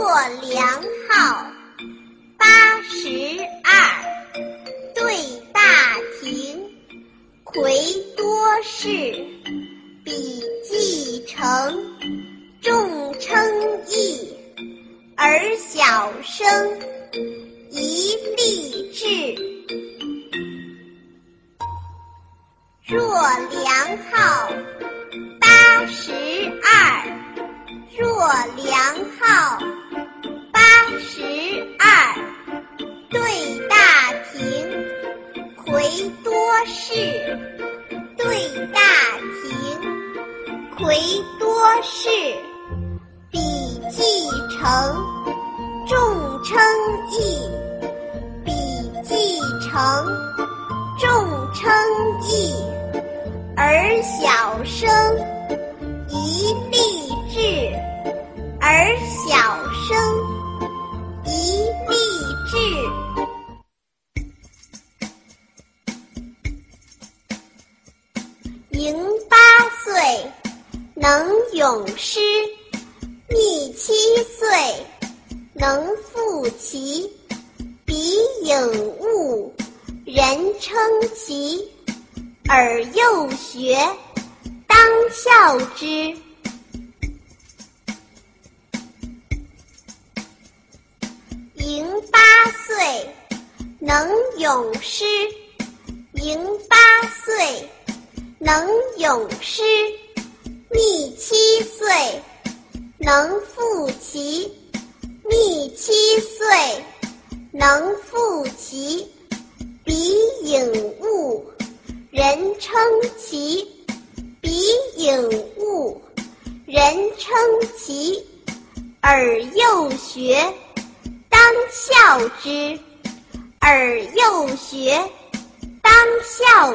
良号八十二，对大庭，魁多士，比继承，众称异，而小生，宜立志。若良号八十魁多士，对大庭，魁多士，比继承，众称异，比继承，众称异。而小生，宜立志；而小迎八岁，能咏诗；觅七岁，能赋棋。彼颖悟，人称奇。尔幼学，当效之。迎八岁，能咏诗；能咏诗；觅七岁，能复棋；觅七岁，能复棋。彼颖悟。人称奇，彼颖悟，人称奇。尔幼学，当效之。尔幼学，当效。